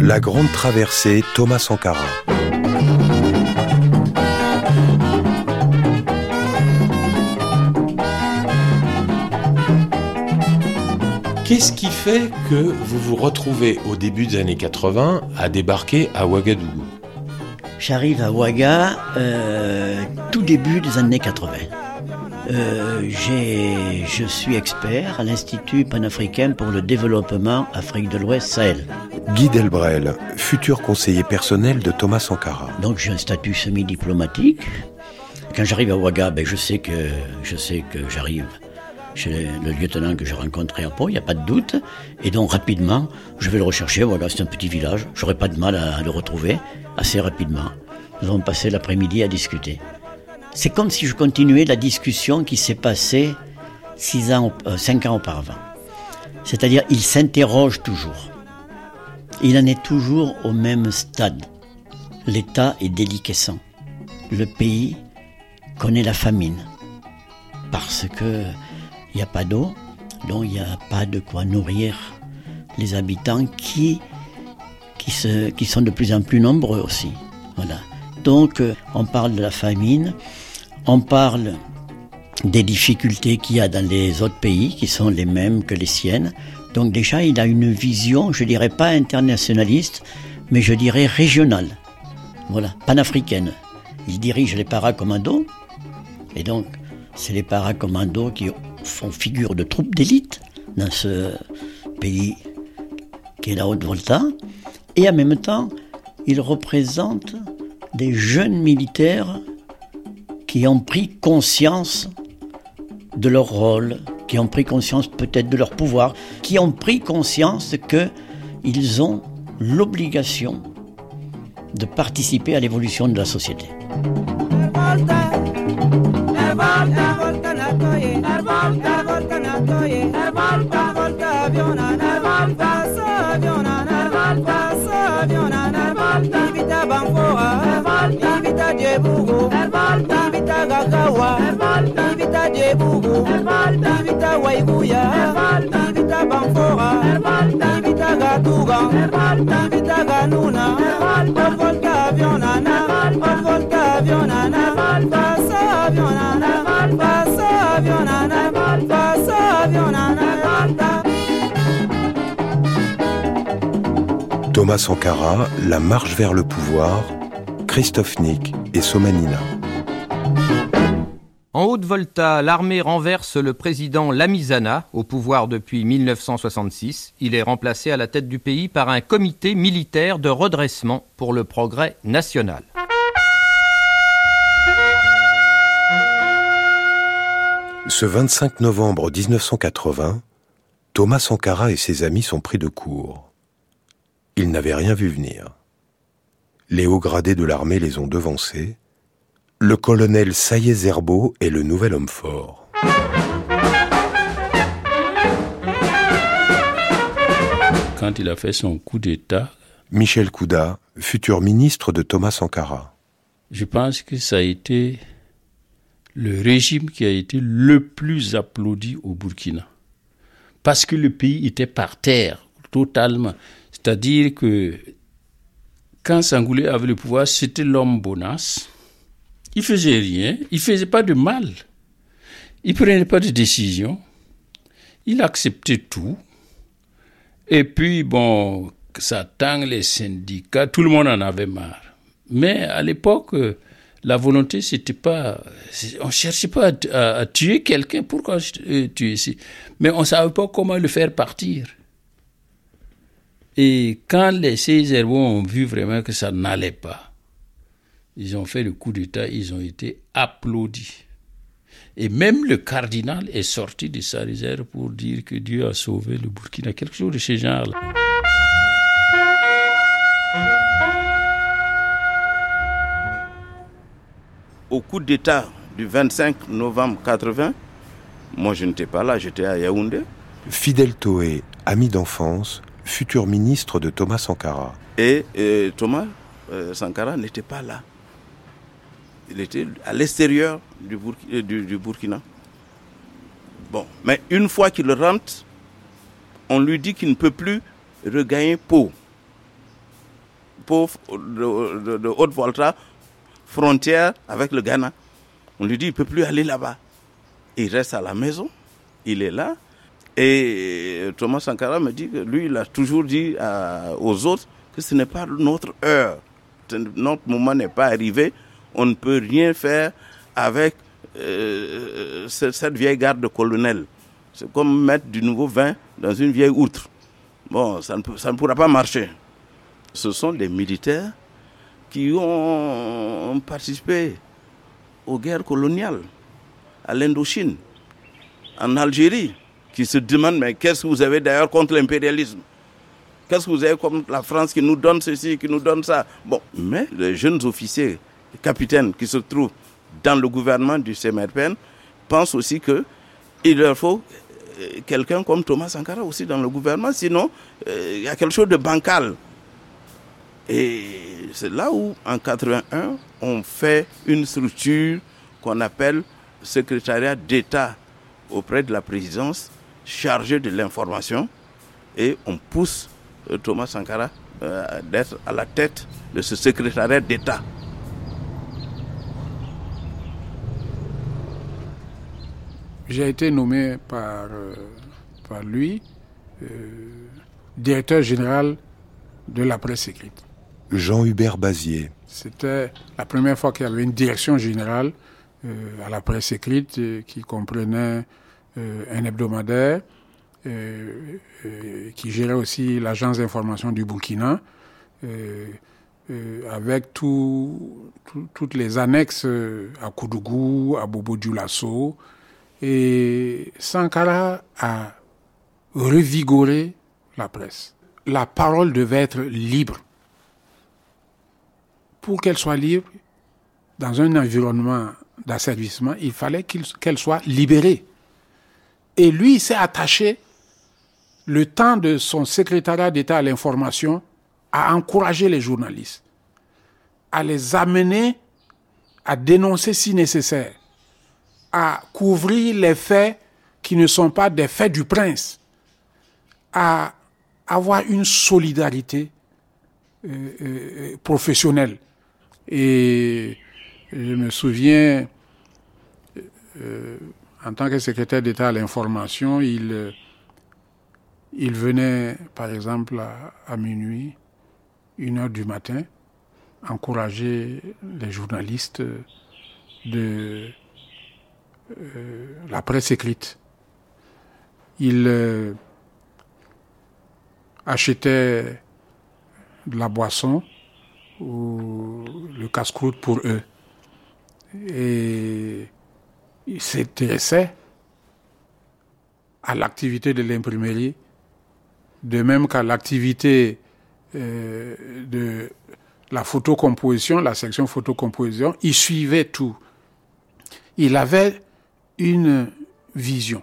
La grande traversée Thomas Sankara. Qu'est-ce qui fait que vous vous retrouvez au début des années 80 à débarquer à Ouagadougou? J'arrive à Ouaga euh, tout début des années 80. Euh, je suis expert à l'Institut panafricain pour le développement Afrique de l'Ouest Sahel. Guy Delbrel, futur conseiller personnel de Thomas Sankara. Donc j'ai un statut semi-diplomatique. Quand j'arrive à Ouaga, ben, je sais que je sais que j'arrive chez le lieutenant que j'ai rencontré à Pau, il n'y a pas de doute. Et donc rapidement, je vais le rechercher. Ouaga, c'est un petit village. J'aurai pas de mal à, à le retrouver assez rapidement. Nous avons passé l'après-midi à discuter. C'est comme si je continuais la discussion qui s'est passée six ans, euh, cinq ans auparavant. C'est-à-dire, il s'interroge toujours. Il en est toujours au même stade. L'État est déliquescent. Le pays connaît la famine. Parce que il n'y a pas d'eau, donc il n'y a pas de quoi nourrir les habitants qui, qui, sont de plus en plus nombreux aussi. Voilà. Donc euh, on parle de la famine, on parle des difficultés qu'il y a dans les autres pays qui sont les mêmes que les siennes. Donc déjà, il a une vision, je dirais pas internationaliste, mais je dirais régionale. Voilà, panafricaine. Il dirige les paracommandos, et donc c'est les paracommandos qui font figure de troupes d'élite dans ce pays qui est la Haute-Volta. Et en même temps, il représente des jeunes militaires qui ont pris conscience de leur rôle, qui ont pris conscience peut-être de leur pouvoir, qui ont pris conscience qu'ils ont l'obligation de participer à l'évolution de la société. Thomas Sankara, La marche vers le pouvoir, Christophe Nick et Somanina. En Haute-Volta, l'armée renverse le président Lamizana, au pouvoir depuis 1966. Il est remplacé à la tête du pays par un comité militaire de redressement pour le progrès national. Ce 25 novembre 1980, Thomas Sankara et ses amis sont pris de court. Ils n'avaient rien vu venir. Les hauts gradés de l'armée les ont devancés. Le colonel Sayé Zerbo est le nouvel homme fort. Quand il a fait son coup d'État, Michel Kouda, futur ministre de Thomas Sankara. je pense que ça a été le régime qui a été le plus applaudi au Burkina. Parce que le pays était par terre, totalement. C'est-à-dire que quand Sangoulé avait le pouvoir, c'était l'homme bonasse. Il faisait rien, il faisait pas de mal. Il prenait pas de décision. Il acceptait tout. Et puis, bon, ça tangue les syndicats, tout le monde en avait marre. Mais à l'époque, la volonté, c'était pas. On cherchait pas à, tuer quelqu'un. Pourquoi euh, tuer ici Mais on savait pas comment le faire partir. Et quand les Césaires ont vu vraiment que ça n'allait pas, ils ont fait le coup d'État, ils ont été applaudis. Et même le cardinal est sorti de sa réserve pour dire que Dieu a sauvé le Burkina, quelque chose de ce genre-là. Au coup d'État du 25 novembre 80, moi je n'étais pas là, j'étais à Yaoundé. Fidel Toé, ami d'enfance, futur ministre de Thomas Sankara. Et euh, Thomas euh, Sankara n'était pas là. Il était à l'extérieur du, euh, du, Burkina. Bon, mais une fois qu'il rentre, on lui dit qu'il ne peut plus regagner Pau. Pau de, de, Haute-Volta, frontière avec le Ghana. On lui dit qu'il ne peut plus aller là-bas. Il reste à la maison, il est là. Et Thomas Sankara me dit que lui, il a toujours dit aux autres que ce n'est pas notre heure. Notre moment n'est pas arrivé. On ne peut rien faire avec euh, cette vieille garde colonel. C'est comme mettre du nouveau vin dans une vieille outre. Bon, ça ne, ça ne pourra pas marcher. Ce sont des militaires qui ont participé aux guerres coloniales, à l'Indochine, en Algérie, qui se demandent mais qu'est-ce que vous avez d'ailleurs contre l'impérialisme? Qu'est-ce que vous avez contre la France qui nous donne ceci, qui nous donne ça? Bon, mais les jeunes officiers, capitaines qui se trouvent dans le gouvernement du CMRPN pensent aussi qu'il leur faut euh, quelqu'un comme Thomas Sankara aussi dans le gouvernement, sinon euh, il y a quelque chose de bancal. Et c'est là où, en 81, on fait une structure qu'on appelle secrétariat d'État auprès de la présidence chargé de l'information et on pousse euh, Thomas Sankara d'être à la tête de ce secrétariat d'État. J'ai été nommé par, euh, par lui euh, directeur général de la presse écrite. Jean-Hubert Bazier. C'était la première fois qu'il y avait une direction générale euh, à la presse écrite qui comprenait un hebdomadaire, qui gérait aussi l'agence d'information du Burkina, avec tout, toutes les annexes à Koudougou, à Bobo Dioulasso, et Sankara a revigoré la presse. La parole devait être libre. Pour qu'elle soit libre, dans un environnement d'asservissement, il fallait qu'elle soit libérée. Et lui s'est attaché, le temps de son secrétariat d'État à l'information, à encourager les journalistes, à les amener à dénoncer si nécessaire, à couvrir les faits qui ne sont pas des faits du prince, à avoir une solidarité euh, euh, professionnelle. Et je me souviens, euh, en tant que secrétaire d'État à l'information, il, venait, par exemple, à, minuit, une heure du matin, encourager les journalistes de la presse écrite. Il euh, achetait de la boisson ou le casse-croûte pour eux. Et il s'intéressait à l'activité de l'imprimerie, de même qu'à l'activité euh, de la photocomposition, la section photocomposition, il suivait tout. Il avait une vision.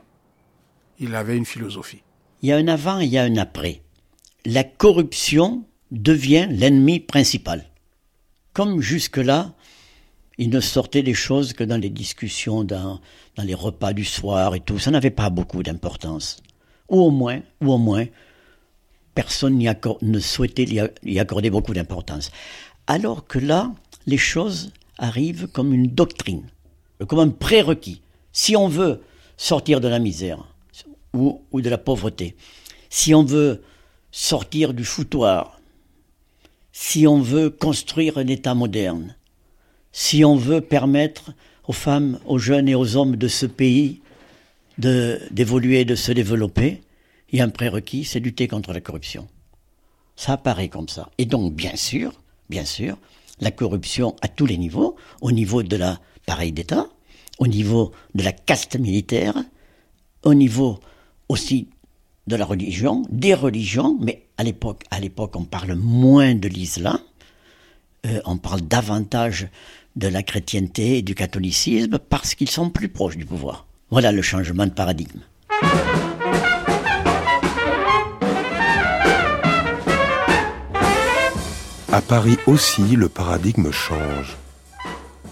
Il avait une philosophie. Il y a un avant et il y a un après. La corruption devient l'ennemi principal. Comme jusque-là, il ne sortait des choses que dans les discussions, dans, les repas du soir et tout. Ça n'avait pas beaucoup d'importance. Ou au moins, ou au moins, personne ne souhaitait y accorder beaucoup d'importance. Alors que là, les choses arrivent comme une doctrine, comme un prérequis si on veut sortir de la misère ou, de la pauvreté, si on veut sortir du foutoir, si on veut construire un État moderne, si on veut permettre aux femmes, aux jeunes et aux hommes de ce pays d'évoluer, de se développer, il y a un prérequis, c'est lutter contre la corruption. Ça apparaît comme ça. Et donc, bien sûr, bien sûr, la corruption à tous les niveaux, au niveau de l'appareil d'État, au niveau de la caste militaire, au niveau aussi de la religion, des religions, mais à l'époque, à l'époque, on parle moins de l'islam, euh, on parle davantage de la chrétienté et du catholicisme parce qu'ils sont plus proches du pouvoir. Voilà le changement de paradigme. À Paris aussi, le paradigme change.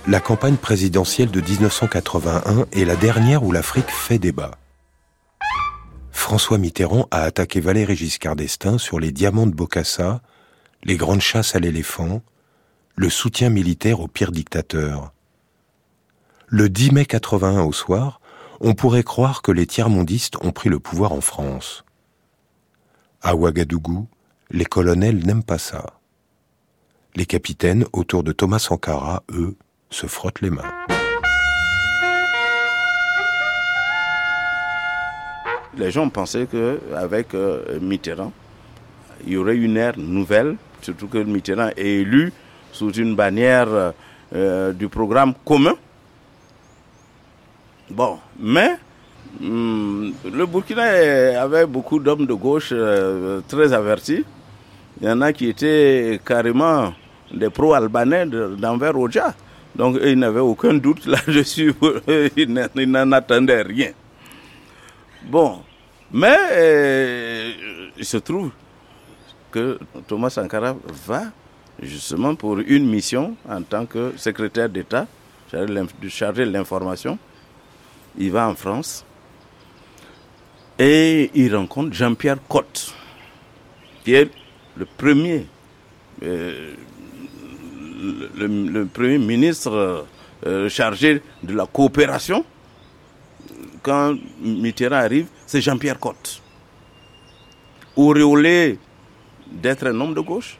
La campagne présidentielle de 1981 est la dernière où l'Afrique fait débat. François Mitterrand a attaqué Valéry Giscard d'Estaing sur les diamants de Bokassa, les grandes chasses à l'éléphant, le soutien militaire au pire dictateur. Le 10 mai 81 au soir, on pourrait croire que les tiers-mondistes ont pris le pouvoir en France. À Ouagadougou, les colonels n'aiment pas ça. Les capitaines, autour de Thomas Sankara, eux, se frottent les mains. Les gens pensaient qu'avec euh, Mitterrand, il y aurait une ère nouvelle, surtout que Mitterrand est élu sous une bannière euh, du programme commun. Bon, mais hmm, le Burkina avait beaucoup d'hommes de gauche euh, très avertis. Il y en a qui étaient carrément des pro-albanais d'envers Oja. Donc ils n'avaient aucun doute là-dessus, ils n'en attendaient rien. Bon, mais euh, il se trouve que Thomas Sankara va justement pour une mission en tant que secrétaire d'État chargé de l'information. Il va en France et il rencontre Jean-Pierre Cotte, qui est le premier, euh, le, premier ministre euh, chargé de la coopération. Quand Mitterrand arrive, c'est Jean-Pierre Cotte. Auréolé d'être un homme de gauche,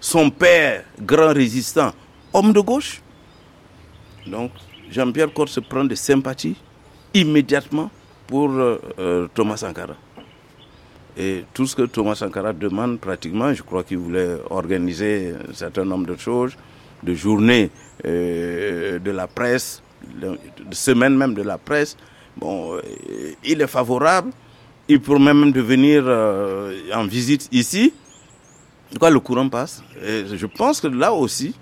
son père, grand résistant, homme de gauche. Donc, Jean-Pierre Cotte se prend de sympathie immédiatement pour euh, euh, Thomas Sankara. Et tout ce que Thomas Sankara demande pratiquement, je crois qu'il voulait organiser un certain nombre de choses, de journées euh, de la presse, de, semaines même de la presse. Bon, il est favorable. Il pourrait même devenir en visite ici. En tout le courant passe. Je pense que là aussi,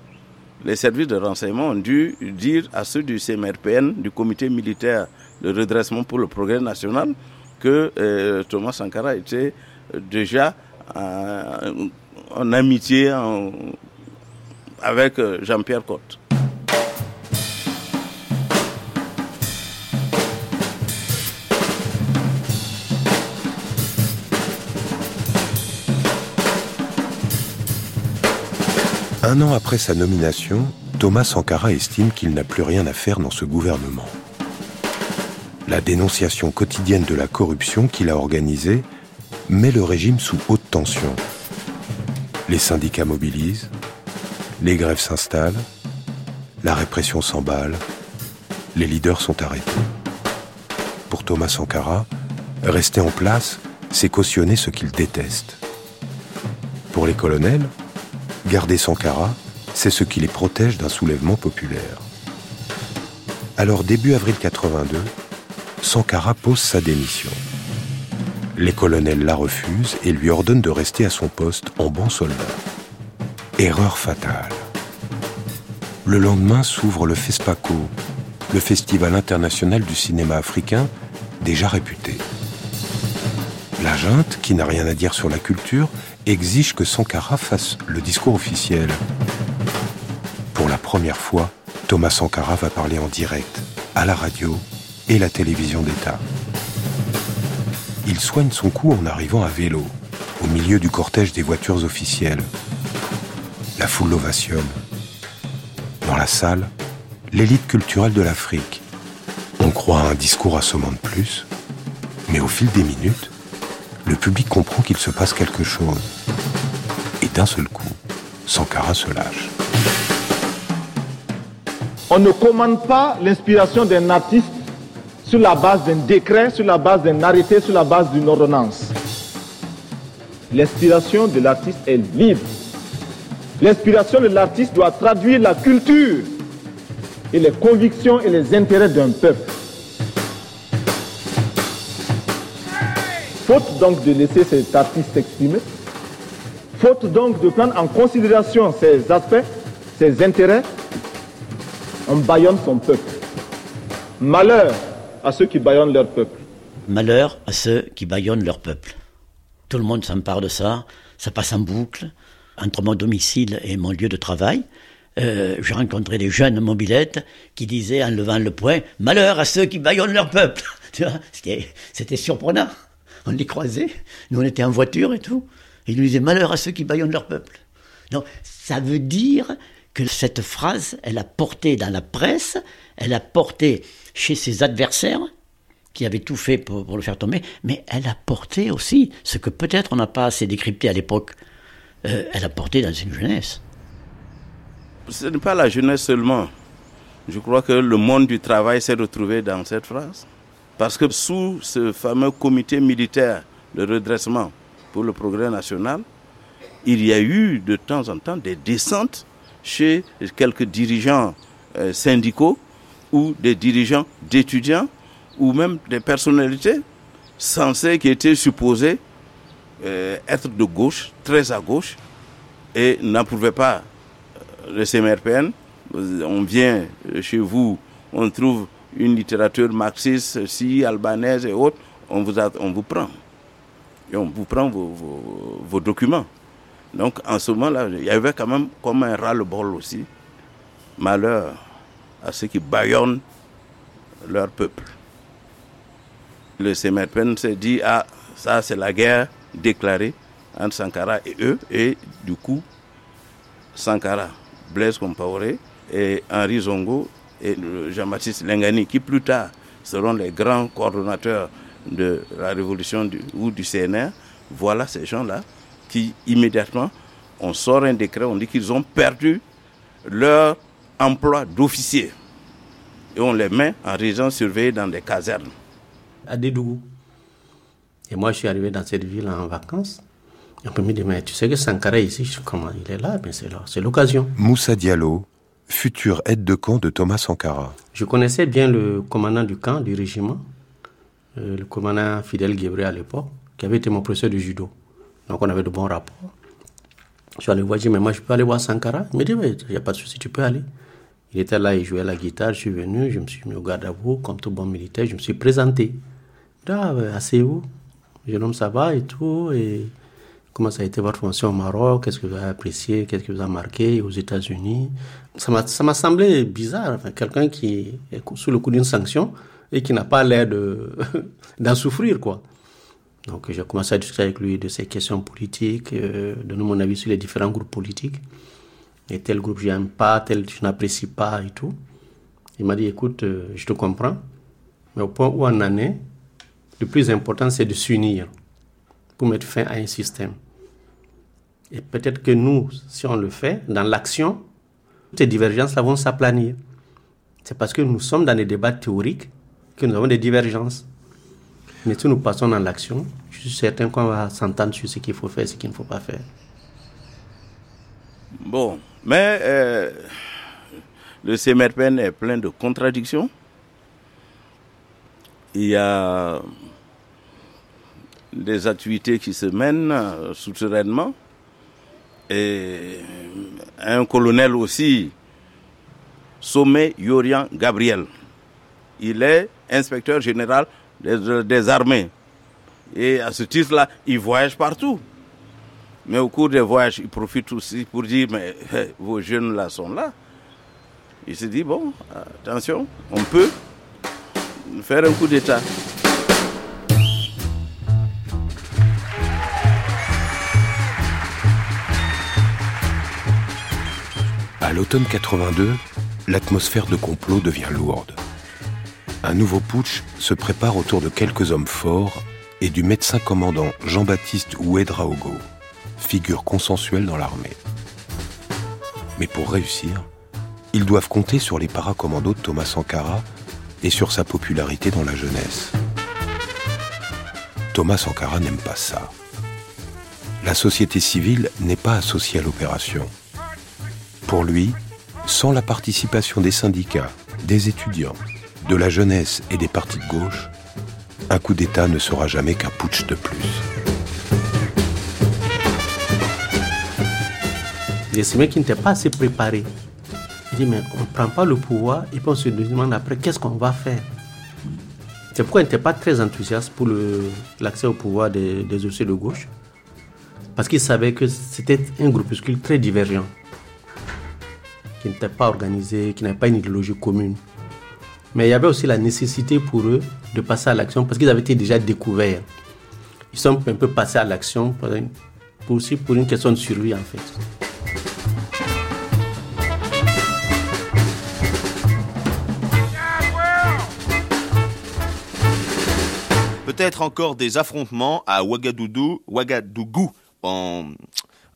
les services de renseignement ont dû dire à ceux du CMRPN, du comité militaire de redressement pour le progrès national, que euh, Thomas Sankara était déjà en, amitié avec euh, Jean-Pierre Cotte. Un an après sa nomination, Thomas Sankara estime qu'il n'a plus rien à faire dans ce gouvernement. La dénonciation quotidienne de la corruption qu'il a organisée met le régime sous haute tension. Les syndicats mobilisent, les grèves s'installent, la répression s'emballe, les leaders sont arrêtés. Pour Thomas Sankara, rester en place, c'est cautionner ce qu'il déteste. Pour les colonels, Garder Sankara, c'est ce qui les protège d'un soulèvement populaire. Alors début avril 82, Sankara pose sa démission. Les colonels la refusent et lui ordonnent de rester à son poste en bon soldat. Erreur fatale. Le lendemain s'ouvre le FESPACO, le Festival international du cinéma africain, déjà réputé. La junte, qui n'a rien à dire sur la culture, exige que Sankara fasse le discours officiel. Pour la première fois, Thomas Sankara va parler en direct, à la radio et la télévision d'État. Il soigne son coup en arrivant à vélo, au milieu du cortège des voitures officielles. La foule l'ovationne. Dans la salle, l'élite culturelle de l'Afrique. On croit à un discours assommant de plus, mais au fil des minutes, le public comprend qu'il se passe quelque chose. Et d'un seul coup, Sankara se lâche. On ne commande pas l'inspiration d'un artiste sur la base d'un décret, sur la base d'un arrêté, sur la base d'une ordonnance. L'inspiration de l'artiste est libre. L'inspiration de l'artiste doit traduire la culture et les convictions et les intérêts d'un peuple. Faute donc de laisser cet artiste s'exprimer, faute donc de prendre en considération ses aspects, ses intérêts, on baillonne son peuple. Malheur à ceux qui baillonnent leur peuple. Malheur à ceux qui baillonnent leur peuple. Tout le monde s'empare de ça, ça passe en boucle entre mon domicile et mon lieu de travail. euh, je rencontrais des jeunes mobilettes qui disaient en levant le poing Malheur à ceux qui baillonnent leur peuple c'était surprenant. On les croisait, nous on était en voiture et tout. Ils nous disaient Malheur à ceux qui baillonnent leur peuple. Donc ça veut dire que cette phrase, elle a porté dans la presse, elle a porté chez ses adversaires, qui avaient tout fait pour, le faire tomber, mais elle a porté aussi ce que peut-être on n'a pas assez décrypté à l'époque. Euh, elle a porté dans une jeunesse ce n'est pas la jeunesse seulement. Je crois que le monde du travail s'est retrouvé dans cette phrase. Parce que sous ce fameux comité militaire de redressement pour le progrès national, il y a eu de temps en temps des descentes chez quelques dirigeants euh, syndicaux ou des dirigeants d'étudiants ou même des personnalités censées qui étaient supposées euh, être de gauche, très à gauche, et n'approuvaient pas le CMRPN, on vient chez vous, on trouve une littérature marxiste, si, albanaise et autres, on vous, on vous prend. Et on vous prend vos, documents. Donc en ce moment-là, il y avait quand même comme un ras-le-bol aussi. Malheur à ceux qui baillonnent leur peuple. Le CMRPN s'est dit, ah, ça c'est la guerre déclarée entre Sankara et eux, et du coup, Sankara Blaise Compaoré et Henri Zongo et Jean-Baptiste Lengani, qui plus tard seront les grands coordonnateurs de la révolution ou du CNR, voilà ces gens-là qui immédiatement, on sort un décret, on dit qu'ils ont perdu leur emploi d'officier. Et on les met en résidence surveillée dans des casernes. À Dédougou. Et moi, je suis arrivé dans cette ville en vacances. On peut me dire, mais tu sais que Sankara ici, comment il est là, mais c'est l'occasion. Moussa Diallo, futur aide de camp de Thomas Sankara. Je connaissais bien le commandant du camp, du régiment, euh, le commandant Fidel Guébré à l'époque, qui avait été mon professeur de judo. Donc on avait de bons rapports. Je suis allé voir, je mais moi je peux aller voir Sankara? Il me dit, mais il n'y a pas de souci, tu peux aller. Il était là, il jouait la guitare, je suis venu, je me suis mis au garde à vous, comme tout bon militaire, je me suis présenté. Ah, asseyez-vous, jeune homme, ça va et tout. Et Comment ça a été votre fonction au Maroc? Qu'est-ce que vous avez apprécié? Qu'est-ce que vous a marqué aux États-Unis? Ça m'a semblé bizarre. Quelqu'un qui est sous le coup d'une sanction et qui n'a pas l'air d'en souffrir, quoi. Donc j'ai commencé à discuter avec lui de ces questions politiques, euh, donner mon avis sur les différents groupes politiques. Et tel groupe j'aime pas, tel je n'apprécie pas et tout. Il m'a dit écoute, euh, je te comprends, mais au point où on en est, le plus important c'est de s'unir pour mettre fin à un système. Et peut-être que nous, si on le fait, dans l'action, ces divergences vont s'aplanir. C'est parce que nous sommes dans des débats théoriques que nous avons des divergences. Mais si nous passons dans l'action, je suis certain qu'on va s'entendre sur ce qu'il faut faire et ce qu'il ne faut pas faire. Bon, mais euh, le CMRPN est plein de contradictions. Il y a des activités qui se mènent euh, souterrainement. Et un colonel aussi, Sommet Yorian Gabriel. Il est inspecteur général des, armées. Et à ce titre-là, il voyage partout. Mais au cours des voyages, il profite aussi pour dire, mais vos jeunes là sont là. Il se dit, bon, attention, on peut faire un coup d'État. L'automne 82, l'atmosphère de complot devient lourde. Un nouveau putsch se prépare autour de quelques hommes forts et du médecin commandant Jean-Baptiste Ouedraogo, figure consensuelle dans l'armée. Mais pour réussir, ils doivent compter sur les paracommandos de Thomas Sankara et sur sa popularité dans la jeunesse. Thomas Sankara n'aime pas ça. La société civile n'est pas associée à l'opération. Pour lui, sans la participation des syndicats, des étudiants, de la jeunesse et des partis de gauche, un coup d'État ne sera jamais qu'un putsch de plus. Il y a ces mecs qui n'étaient pas assez préparés. Il dit, mais on ne prend pas le pouvoir et puis on se demande après qu'est-ce qu'on va faire? C'est pourquoi il n'était pas très enthousiaste pour l'accès au pouvoir des, des de gauche. Parce qu'il savait que c'était un groupuscule très divergent qui n'étaient pas organisés, qui n'avaient pas une idéologie commune. Mais il y avait aussi la nécessité pour eux de passer à l'action parce qu'ils avaient été déjà découverts. Ils sont un peu passés à l'action pour, aussi pour une question de survie en fait. Peut-être encore des affrontements à Ouagadougou, Ouagadougou en,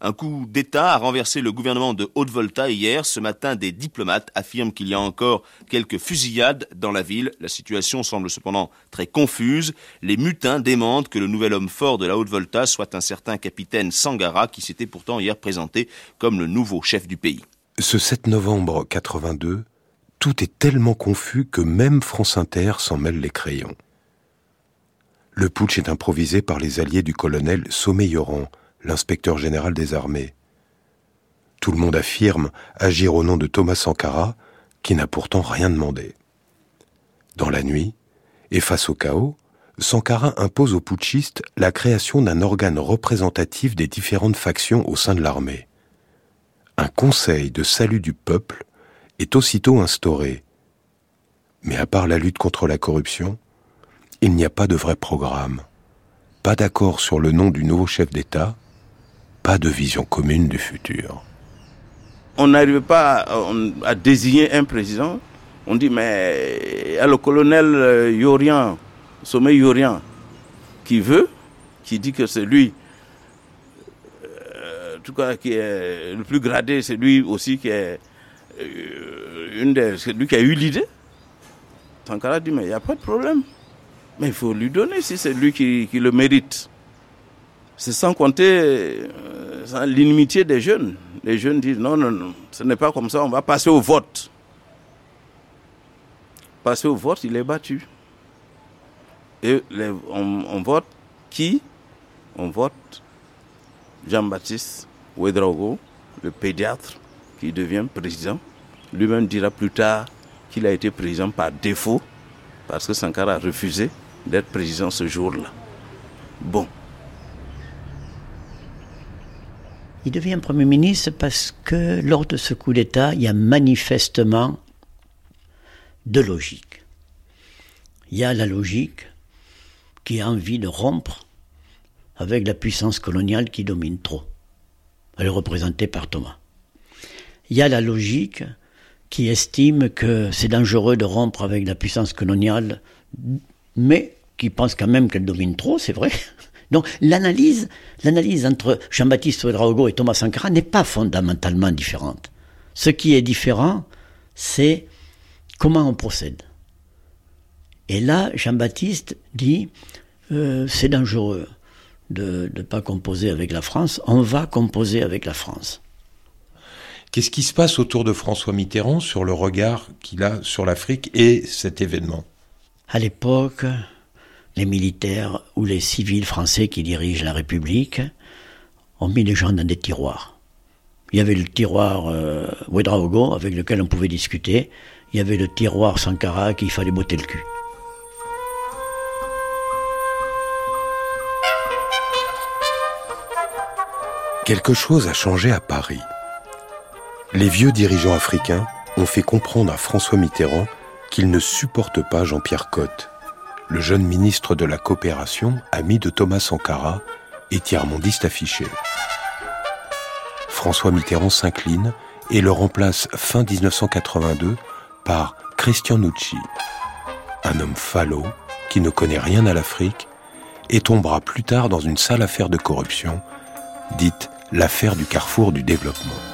un coup d'État a renversé le gouvernement de Haute-Volta hier. Ce matin, des diplomates affirment qu'il y a encore quelques fusillades dans la ville. La situation semble cependant très confuse. Les mutins démentent que le nouvel homme fort de la Haute-Volta soit un certain capitaine Sangara qui s'était pourtant hier présenté comme le nouveau chef du pays. Ce 7 novembre 82, tout est tellement confus que même France Inter s'en mêle les crayons. Le putsch est improvisé par les alliés du colonel Sommeil-Yoran, l'inspecteur général des armées. Tout le monde affirme agir au nom de Thomas Sankara, qui n'a pourtant rien demandé. Dans la nuit, et face au chaos, Sankara impose aux putschistes la création d'un organe représentatif des différentes factions au sein de l'armée. Un conseil de salut du peuple est aussitôt instauré. Mais à part la lutte contre la corruption, il n'y a pas de vrai programme, pas d'accord sur le nom du nouveau chef d'État, pas de vision commune du futur. On n'arrive pas à, désigner un président. On dit, mais il a le colonel euh, Yorian, sommet Yorian, qui veut, qui dit que c'est lui, euh, en tout cas, qui est le plus gradé, c'est lui aussi qui est euh, une des, lui qui a eu l'idée. Sankara dit, mais il n'y a pas de problème. Mais il faut lui donner si c'est lui qui le mérite. C'est sans compter euh, l'inimitié des jeunes. Les jeunes disent non, non, non, ce n'est pas comme ça, on va passer au vote. Passer au vote, il est battu. Et on, vote qui? On vote Jean-Baptiste Ouedraogo, le pédiatre, qui devient président. Lui-même dira plus tard qu'il a été président par défaut, parce que Sankara a refusé d'être président ce jour-là. Bon, Il devient Premier ministre parce que lors de ce coup d'État, il y a manifestement deux logiques. Il y a la logique qui a envie de rompre avec la puissance coloniale qui domine trop. Elle est représentée par Thomas. Il y a la logique qui estime que c'est dangereux de rompre avec la puissance coloniale, mais qui pense quand même qu'elle domine trop, c'est vrai, donc l'analyse, l'analyse entre Jean-Baptiste Ouedraogo et Thomas Sankara n'est pas fondamentalement différente. Ce qui est différent, c'est comment on procède. Et là, Jean-Baptiste dit, euh, c'est dangereux de ne pas composer avec la France, on va composer avec la France. Qu'est-ce qui se passe autour de François Mitterrand sur le regard qu'il a sur l'Afrique et cet événement? À l'époque, les militaires ou les civils français qui dirigent la République ont mis les gens dans des tiroirs. Il y avait le tiroir euh, avec lequel on pouvait discuter. Il y avait le tiroir Sankara qu'il fallait botter le cul. Quelque chose a changé à Paris. Les vieux dirigeants africains ont fait comprendre à François Mitterrand qu'il ne supporte pas Jean-Pierre Cotte le jeune ministre de la Coopération, ami de Thomas Sankara, et tiers-mondiste affiché. François Mitterrand s'incline et le remplace fin 1982 par Christian Nucci, un homme falot qui ne connaît rien à l'Afrique et tombera plus tard dans une sale affaire de corruption, dite l'affaire du carrefour du développement.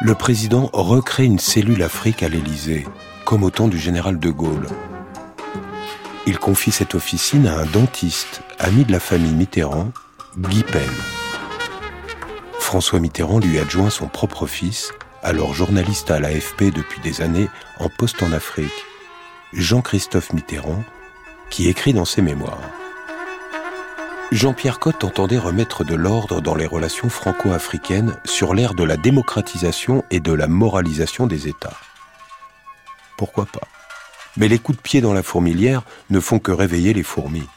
Le président recrée une cellule Afrique à l'Élysée, comme au temps du général de Gaulle. Il confie cette officine à un dentiste, ami de la famille Mitterrand, Guy Pen. François Mitterrand lui adjoint son propre fils, alors journaliste à l'AFP depuis des années en poste en Afrique, Jean-Christophe Mitterrand, qui écrit dans ses mémoires. Jean-Pierre Cotte entendait remettre de l'ordre dans les relations franco-africaines sur l'ère de la démocratisation et de la moralisation des États. Pourquoi pas? Mais les coups de pied dans la fourmilière ne font que réveiller les fourmis.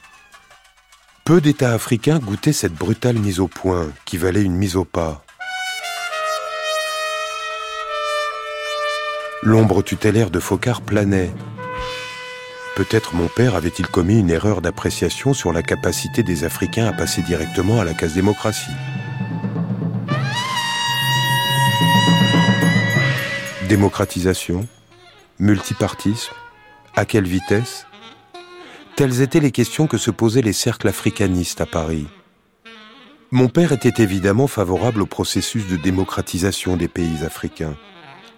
Peu d'États africains goûtaient cette brutale mise au point, qui valait une mise au pas. L'ombre tutélaire de Focard planait. Peut-être mon père avait-il commis une erreur d'appréciation sur la capacité des Africains à passer directement à la case démocratie. Démocratisation Multipartisme À quelle vitesse? Telles étaient les questions que se posaient les cercles africanistes à Paris. Mon père était évidemment favorable au processus de démocratisation des pays africains,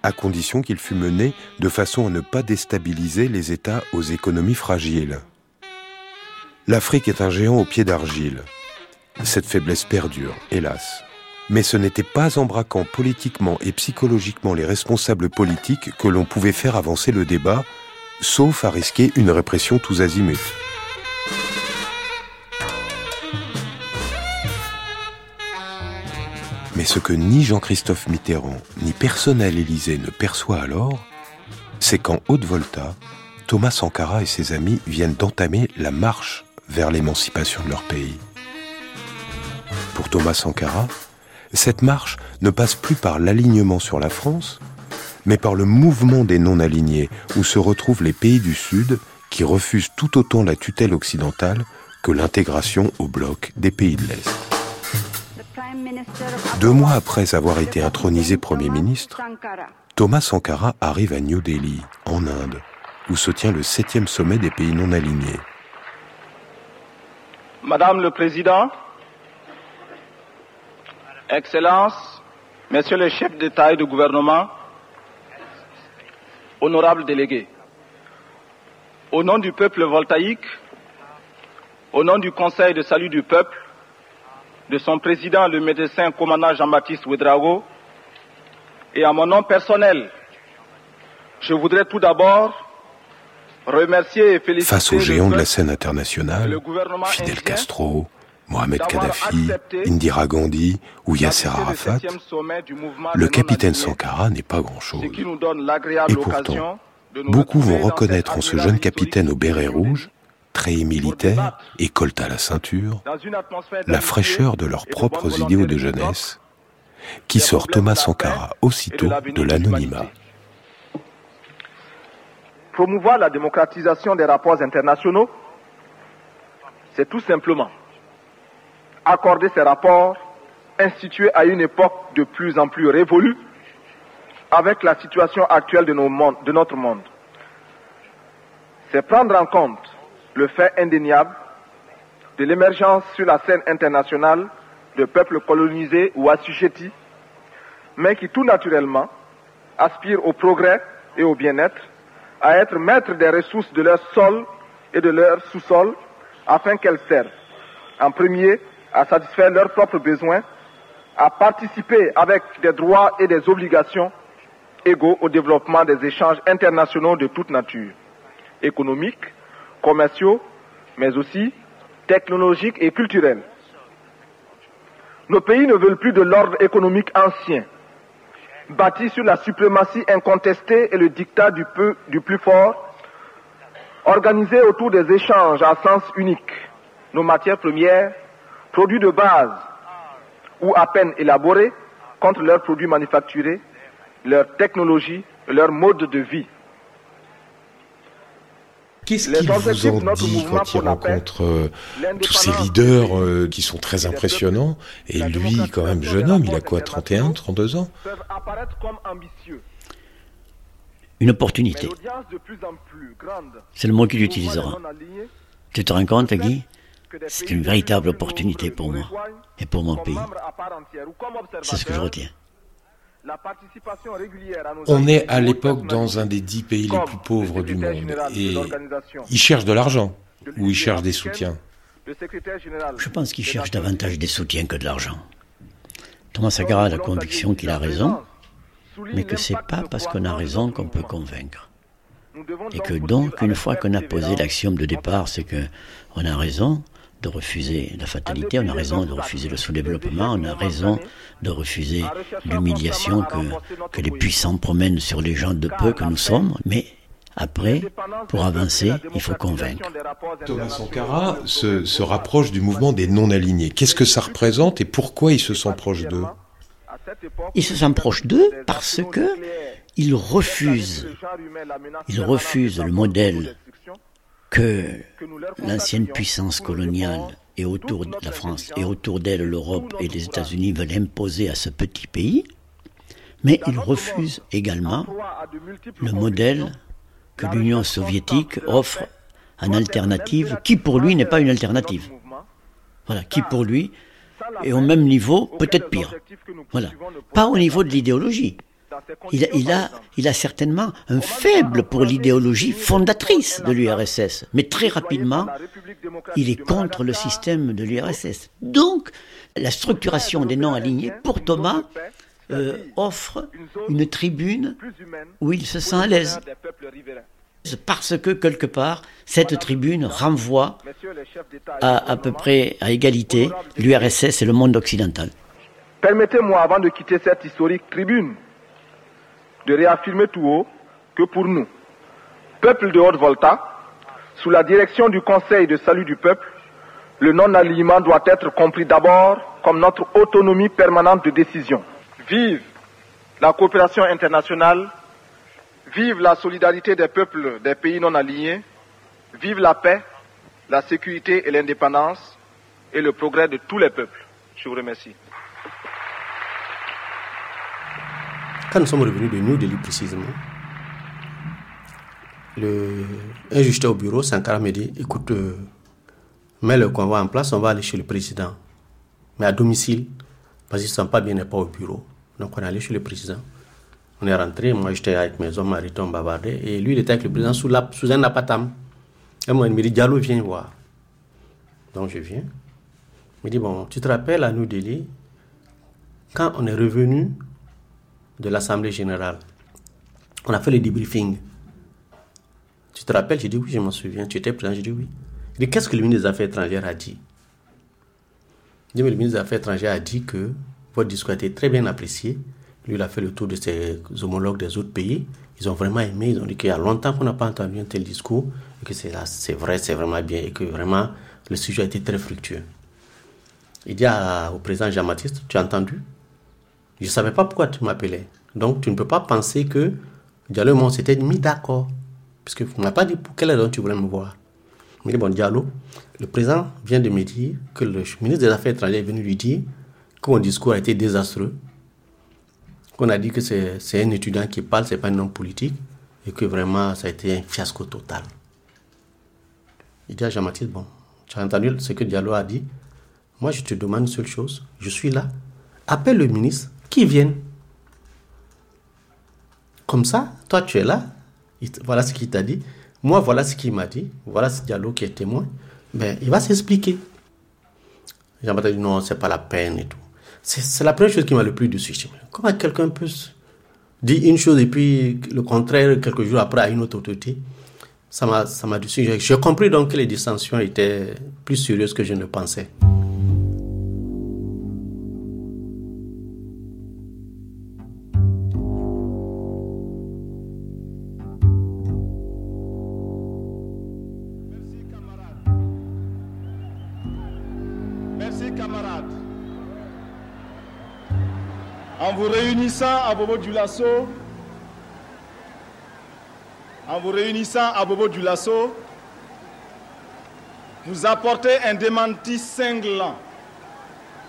à condition qu'il fût mené de façon à ne pas déstabiliser les États aux économies fragiles. L'Afrique est un géant au pied d'argile. Cette faiblesse perdure, hélas. Mais ce n'était pas en braquant politiquement et psychologiquement les responsables politiques que l'on pouvait faire avancer le débat, sauf à risquer une répression tous azimuts. Mais ce que ni Jean-Christophe Mitterrand, ni personne à l'Élysée ne perçoit alors, c'est qu'en Haute-Volta, Thomas Sankara et ses amis viennent d'entamer la marche vers l'émancipation de leur pays. Pour Thomas Sankara, cette marche ne passe plus par l'alignement sur la France, mais par le mouvement des non-alignés, où se retrouvent les pays du Sud qui refusent tout autant la tutelle occidentale que l'intégration au bloc des pays de l'Est. Deux mois après avoir été intronisé Premier ministre, Thomas Sankara arrive à New Delhi, en Inde, où se tient le septième sommet des pays non alignés. Madame le Président, Excellences, Messieurs les chefs d'État et de gouvernement, honorables délégués, au nom du peuple voltaïque, au nom du Conseil de salut du peuple, de son président, le médecin commandant Jean-Baptiste Ouedraogo, et à mon nom personnel, je voudrais tout d'abord remercier et féliciter. Face aux géants de la scène internationale, Fidel Castro, Mohamed Kadhafi, Indira Gandhi ou Yasser Arafat, le capitaine Sankara n'est pas grand-chose. Et pourtant, beaucoup vont reconnaître en ce jeune capitaine au béret rouge, très militaire et colte à la ceinture, la fraîcheur de leurs propres idéaux de jeunesse, qui sort Thomas Sankara aussitôt de l'anonymat. Promouvoir la démocratisation des rapports internationaux, c'est tout simplement accorder ces rapports institués à une époque de plus en plus révolue avec la situation actuelle de, nos de notre monde. C'est prendre en compte le fait indéniable de l'émergence sur la scène internationale de peuples colonisés ou assujettis, mais qui tout naturellement aspirent au progrès et au bien-être, à être maîtres des ressources de leur sol et de leur sous-sol, afin qu'elles servent, en premier, à satisfaire leurs propres besoins, à participer avec des droits et des obligations égaux au développement des échanges internationaux de toute nature, économiques, commerciaux, mais aussi technologiques et culturels. Nos pays ne veulent plus de l'ordre économique ancien, bâti sur la suprématie incontestée et le dictat du, plus fort, organisé autour des échanges à sens unique. Nos matières premières produits de base ou à peine élaborés contre leurs produits manufacturés, leur technologie et leur mode de vie. Qu'est-ce qu'il vous en dit quand il rencontre euh, tous ces leaders euh, qui sont très impressionnants? Et lui, quand même jeune homme, il a quoi, 31, 32 ans? Une opportunité. C'est le mot qu'il utilisera. Tu te rends compte, Guy? C'est une véritable opportunité pour moi et pour mon pays. C'est ce que je retiens. On est à l'époque dans un des dix pays les plus pauvres du monde et ils cherchent de l'argent ou ils cherchent des soutiens. Je pense qu'ils cherchent davantage des soutiens que de l'argent. Thomas Sankara a la conviction qu'il a raison, mais que c'est pas parce qu'on a raison qu'on peut convaincre. Et que donc, une fois qu'on a posé l'axiome de départ, c'est que on a raison, de refuser la fatalité, on a raison de refuser le sous-développement, on a raison de refuser l'humiliation que, que les puissants promènent sur les gens de peu que nous sommes, mais Après, pour avancer, il faut convaincre. Thomas Sankara se, se rapproche du mouvement des non-alignés. Qu'est-ce que ça représente et pourquoi il se sent proche d'eux? Il se sent proche d'eux parce que il refuse, il refuse le modèle que l'ancienne puissance coloniale et autour de la France et autour d'elle l'Europe et les États-Unis veulent imposer à ce petit pays, mais il refuse également le modèle que l'Union soviétique offre en alternative, qui pour lui n'est pas une alternative. Voilà, qui pour lui est au même niveau, peut-être pire. Voilà, pas au niveau de l'idéologie. Il, a, certainement un faible pour l'idéologie fondatrice de l'URSS, mais très rapidement, il est contre le système de l'URSS. Donc, la structuration des non-alignés, pour Thomas, euh, offre une tribune où il se sent à l'aise. Parce que quelque part, cette tribune renvoie à à peu près à égalité l'URSS et le monde occidental. Permettez-moi, avant de quitter cette historique tribune, de réaffirmer tout haut que pour nous, peuple de Haute-Volta, sous la direction du Conseil de salut du peuple, le non-alignement doit être compris d'abord comme notre autonomie permanente de décision. Vive la coopération internationale, vive la solidarité des peuples des pays non alignés, vive la paix, la sécurité et l'indépendance et le progrès de tous les peuples. Je vous remercie. Quand nous sommes revenus de New Delhi précisément, le, un juge était au bureau, Sankara me dit, écoute, euh, mets le convoi en place, on va aller chez le président. Mais à domicile, parce qu'ils ne sont pas bien, n'est pas au bureau. Donc on est allé chez le président. On est rentré, moi j'étais avec mes hommes, Mariton, bavardé, et lui il était avec le président sous, sous un apatam. Et moi il me dit, Diallo, viens voir. Donc je viens. Il me dit, bon, tu te rappelles à New Delhi, quand on est revenu de l'Assemblée générale, on a fait le debriefing. Tu te rappelles J'ai dit oui, je m'en souviens. Tu étais présent J'ai dit oui. Il dit qu'est-ce que le ministre des Affaires étrangères a dit? Il dit mais le ministre des Affaires étrangères a dit que votre discours a été très bien apprécié. Lui, il a fait le tour de ses homologues des autres pays. Ils ont vraiment aimé. Ils ont dit qu'il y a longtemps qu'on n'a pas entendu un tel discours. Et que c'est vrai, c'est vraiment bien. Et que vraiment, le sujet a été très fructueux. Il dit au président Jean-Baptiste, tu as entendu? Je ne savais pas pourquoi tu m'appelais. Donc, tu ne peux pas penser que Diallo et moi, on s'était mis d'accord. Parce que m'avez pas dit pour quelle raison tu voulais me voir. Dit, bon, Diallo, le président vient de me dire que le ministre des Affaires étrangères est venu lui dire que mon discours a été désastreux, qu'on a dit que c'est un étudiant qui parle, c'est pas un homme politique, et que vraiment ça a été un fiasco total. Il dit à Jean-Baptiste, bon, tu as entendu ce que Diallo a dit? Moi, je te demande une seule chose, je suis là, appelle le ministre, qui vienne. Comme ça, toi tu es là, voilà ce qu'il t'a dit, moi voilà ce qu'il m'a dit, voilà ce Diallo qui est témoin, ben, il va s'expliquer. Jean-Baptiste dit non, c'est pas la peine et tout. C'est la première chose qui m'a le plus déçu. Comment quelqu'un peut dire une chose et puis le contraire quelques jours après à une autre autorité? Ça m'a déçu. J'ai compris donc que les dissensions étaient plus sérieuses que je ne pensais. En vous réunissant à Bobo du Lasso, en vous réunissant à Bobo du Lasso, vous apportez un démenti cinglant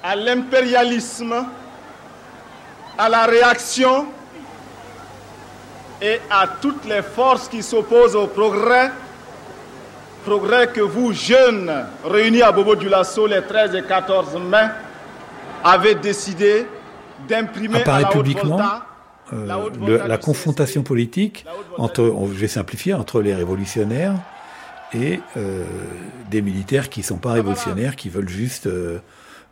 à l'impérialisme, à la réaction et à toutes les forces qui s'opposent au progrès, progrès que vous, jeunes, réunis à Bobo du Lasso les 13 et 14 mai, avez décidé d'imprimer apparaît publiquement euh, le, la confrontation politique entre, je vais simplifier, entre les révolutionnaires et euh, des militaires qui ne sont pas révolutionnaires, qui veulent juste euh,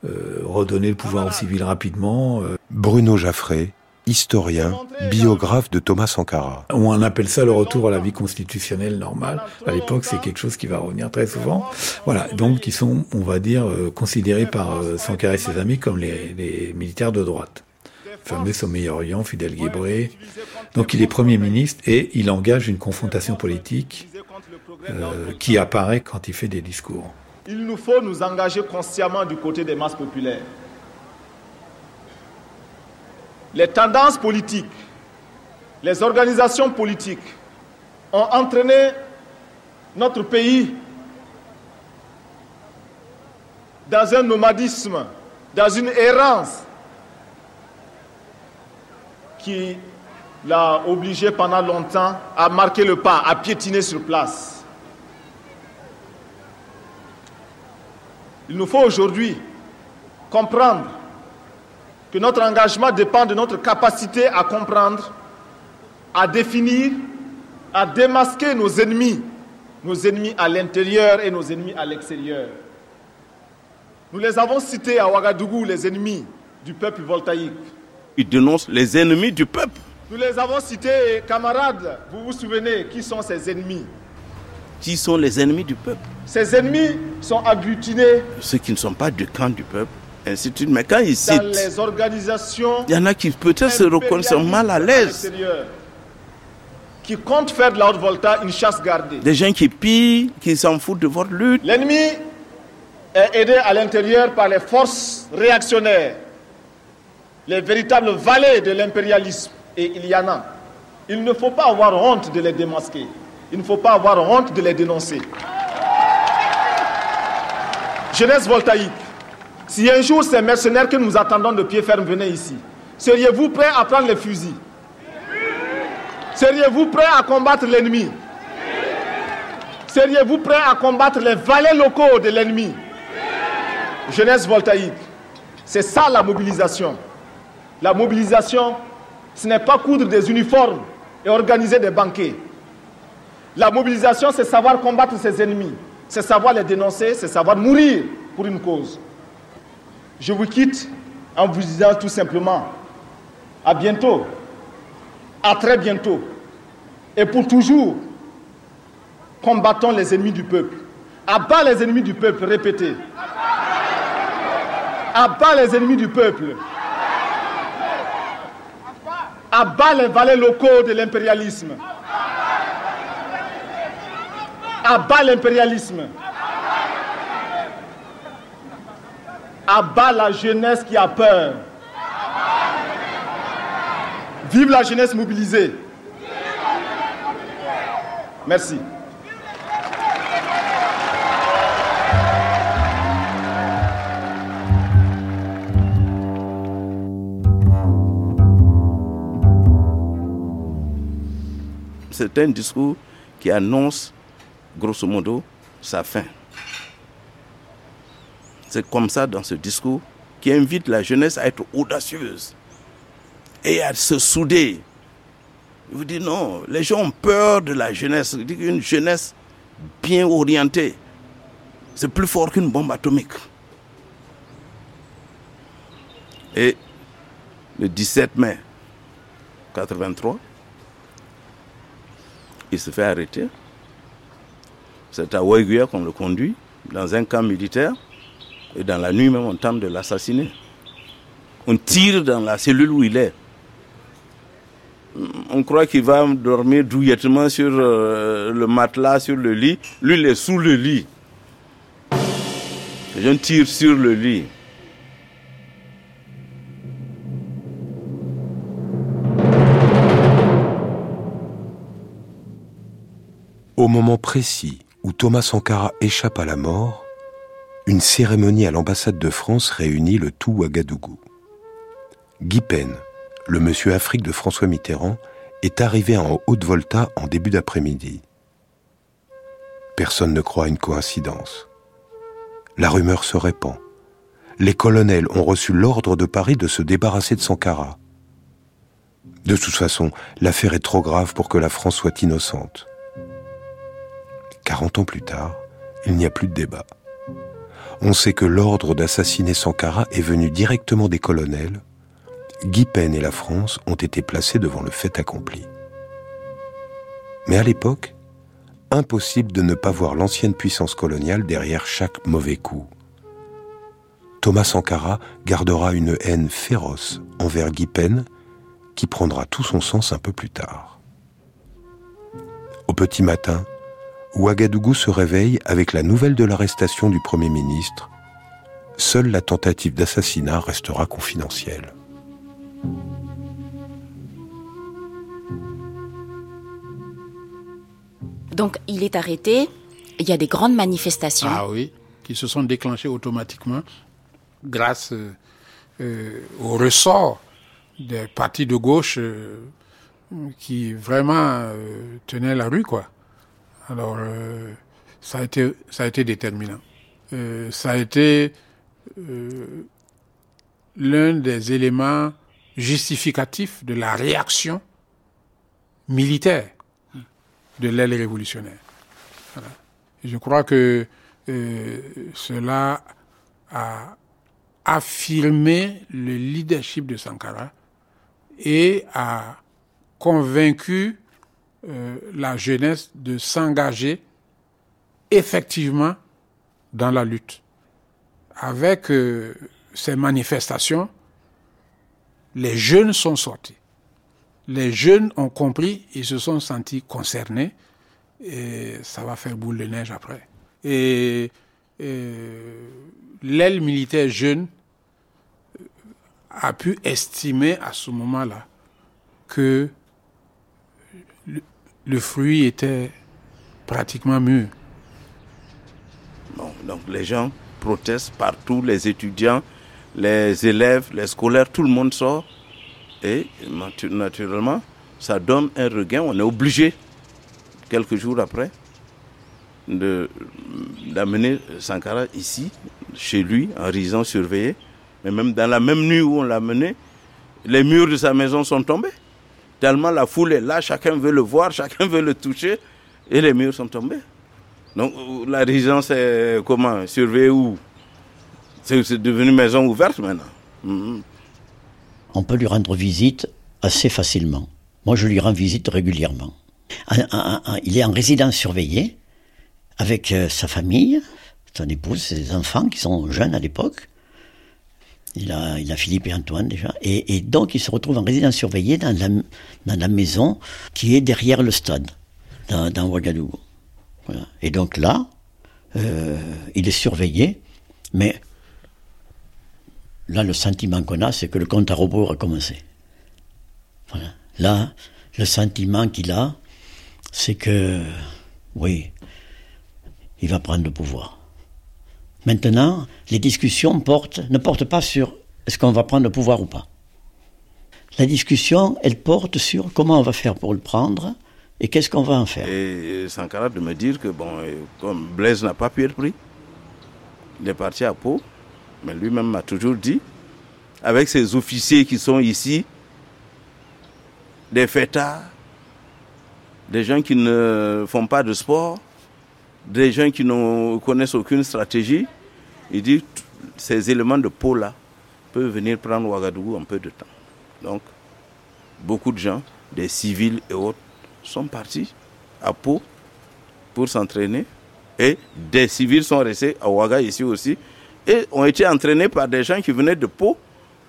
euh, redonner le pouvoir aux civils rapidement. euh. Bruno Jaffré, historien, biographe de Thomas Sankara. On appelle ça le retour à la vie constitutionnelle normale. À l'époque, c'est quelque chose qui va revenir très souvent. Voilà, donc qui sont, on va dire, euh, considérés par euh, Sankara et ses amis comme les, les militaires de droite. fameux sommet orient Fidel Guébré. Donc il est Premier ministre et il engage une confrontation politique euh, qui apparaît quand il fait des discours. Il nous faut nous engager consciemment du côté des masses populaires. Les tendances politiques, les organisations politiques ont entraîné notre pays dans un nomadisme, dans une errance qui l'a obligé pendant longtemps à marquer le pas, à piétiner sur place. Il nous faut aujourd'hui comprendre que notre engagement dépend de notre capacité à comprendre, à définir, à démasquer nos ennemis, nos ennemis à l'intérieur et nos ennemis à l'extérieur. Nous les avons cités à Ouagadougou, les ennemis du peuple voltaïque. Ils dénoncent les ennemis du peuple. Nous les avons cités, camarades, vous vous souvenez qui sont ces ennemis? Qui sont les ennemis du peuple? Ces ennemis sont agglutinés. Ceux qui ne sont pas du camp du peuple, ainsi de suite. Mais quand ils citent, dans les organisations, il y en a qui peut-être se reconnaissent mal à l'aise. Qui comptent faire de la haute volta une chasse gardée. Des gens qui pillent, qui s'en foutent de votre lutte. L'ennemi est aidé à l'intérieur par les forces réactionnaires, les véritables valets de l'impérialisme. Et il y en a. Il ne faut pas avoir honte de les démasquer. Il ne faut pas avoir honte de les dénoncer. Jeunesse voltaïque, si un jour ces mercenaires que nous attendons de pied ferme venaient ici, seriez-vous prêts à prendre les fusils? Seriez-vous prêts à combattre l'ennemi? Seriez-vous prêts à combattre les valets locaux de l'ennemi? Jeunesse voltaïque, c'est ça la mobilisation. La mobilisation, ce n'est pas coudre des uniformes et organiser des banquets. La mobilisation, c'est savoir combattre ses ennemis, c'est savoir les dénoncer, c'est savoir mourir pour une cause. Je vous quitte en vous disant tout simplement à bientôt, à très bientôt, et pour toujours, combattons les ennemis du peuple. Abat les ennemis du peuple, répétez. Abat les ennemis du peuple. Abat les valets locaux de l'impérialisme. Abat l'impérialisme. Abat la jeunesse qui a peur. Vive la jeunesse mobilisée. Merci. C'est un discours qui annonce, grosso modo, sa fin. C'est comme ça dans ce discours qui invite la jeunesse à être audacieuse et à se souder. Il vous dit non, les gens ont peur de la jeunesse. Il dit qu'une jeunesse bien orientée, c'est plus fort qu'une bombe atomique. Et le 17 mai 83, il se fait arrêter. C'est à Ouaguia qu'on le conduit, dans un camp militaire. Et dans la nuit même, on tente de l'assassiner. On tire dans la cellule où il est. On croit qu'il va dormir douillettement sur euh, le matelas, sur le lit. Lui, il est sous le lit. Les gens tirent sur le lit. Au moment précis où Thomas Sankara échappe à la mort, une cérémonie à l'ambassade de France réunit le tout Ouagadougou. Guy Pen, le monsieur Afrique de François Mitterrand, est arrivé en Haute-Volta en début d'après-midi. Personne ne croit à une coïncidence. La rumeur se répand. Les colonels ont reçu l'ordre de Paris de se débarrasser de Sankara. De toute façon, l'affaire est trop grave pour que la France soit innocente. 40 ans plus tard, il n'y a plus de débat. On sait que l'ordre d'assassiner Sankara est venu directement des colonels. Guy Pen et la France ont été placés devant le fait accompli. Mais à l'époque, impossible de ne pas voir l'ancienne puissance coloniale derrière chaque mauvais coup. Thomas Sankara gardera une haine féroce envers Guy Pen, qui prendra tout son sens un peu plus tard. Au petit matin, Ouagadougou se réveille avec la nouvelle de l'arrestation du Premier ministre. Seule la tentative d'assassinat restera confidentielle. Donc il est arrêté, il y a des grandes manifestations. Ah oui, qui se sont déclenchées automatiquement grâce euh, euh, au ressort des partis de gauche euh, qui vraiment tenaient la rue, quoi. Alors, ça, a été, ça a été déterminant. ça a été l'un des éléments justificatifs de la réaction militaire de l'aile révolutionnaire. je crois que cela a affirmé le leadership de Sankara et a convaincu euh, la jeunesse de s'engager effectivement dans la lutte. Avec euh, ces manifestations, les jeunes sont sortis. Les jeunes ont compris, ils se sont sentis concernés et ça va faire boule de neige après. Et, et l'aile militaire jeune a pu estimer à ce moment-là que le, fruit était pratiquement mûr. Bon, donc les gens protestent partout, les étudiants, les élèves, les scolaires, tout le monde sort. Et naturellement, ça donne un regain. On est obligé, quelques jours après, d'amener Sankara ici, chez lui, en risant surveillé. Mais même dans la même nuit où on l'a mené, les murs de sa maison sont tombés. Tellement la foule est là, chacun veut le voir, chacun veut le toucher, et les murs sont tombés. Donc la résidence est comment Surveillée où? C'est devenu maison ouverte maintenant. Mm-hmm. On peut lui rendre visite assez facilement. Moi, je lui rends visite régulièrement. Il est en résidence surveillée avec euh, sa famille, son épouse, ses enfants qui sont jeunes à l'époque. Il a, il a Philippe et Antoine déjà. Et, donc il se retrouve en résidence surveillée dans la, maison qui est derrière le stade, dans, dans Ouagadougou. Et donc là, euh, il est surveillé, mais là le sentiment qu'on a, c'est que le compte à rebours a commencé. Voilà. Là, le sentiment qu'il a, c'est que, oui, il va prendre le pouvoir. Maintenant, les discussions portent, ne portent pas sur est-ce qu'on va prendre le pouvoir ou pas. La discussion, elle porte sur comment on va faire pour le prendre et qu'est-ce qu'on va en faire. Et Sankara de me dire que, bon, comme Blaise n'a pas pu être pris, il est parti à Pau, mais lui-même m'a toujours dit, avec ses officiers qui sont ici, des fêtards, des gens qui ne font pas de sport, des gens qui ne connaissent aucune stratégie, il dit ces éléments de peau là peuvent venir prendre Ouagadougou un peu de temps. Donc, beaucoup de gens, des civils et autres, sont partis à Pau pour s'entraîner. Et des civils sont restés à Ouaga ici aussi et ont été entraînés par des gens qui venaient de Pau